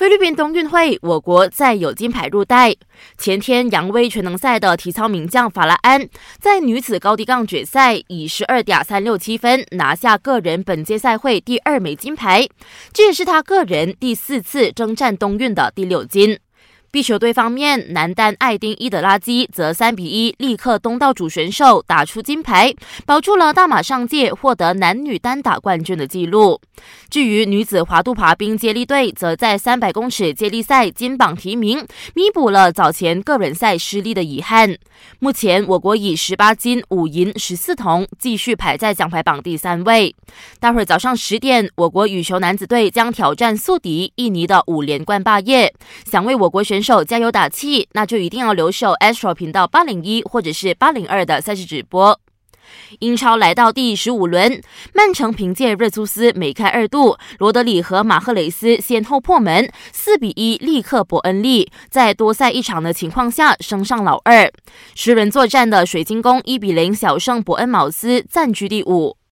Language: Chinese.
菲律宾冬运会，我国再有金牌入袋。前天，扬威全能赛的体操名将法拉安，在女子高低杠决赛以十二点三六七分拿下个人本届赛会第二枚金牌，这也是他个人第四次征战冬运的第六金。壁球队方面，男单艾丁伊德拉基则三比一力克东道主选手，打出金牌，保住了大马上届获得男女单打冠军的纪录。至于女子滑度爬冰接力队，则在三百公尺接力赛金榜题名，弥补了早前个人赛失利的遗憾。目前，我国以十八金五银十四铜，继续排在奖牌榜第三位。待会早上十点，我国羽球男子队将挑战宿敌印尼的五连冠霸业，想为我国选。手加油打气，那就一定要留守 Astro 频道八零一或者是八零二的赛事直播。英超来到第十五轮，曼城凭借热苏斯梅开二度，罗德里和马赫雷斯先后破门，四比一力克伯恩利，在多赛一场的情况下升上老二。十轮作战的水晶宫一比零小胜伯恩茅斯，暂居第五。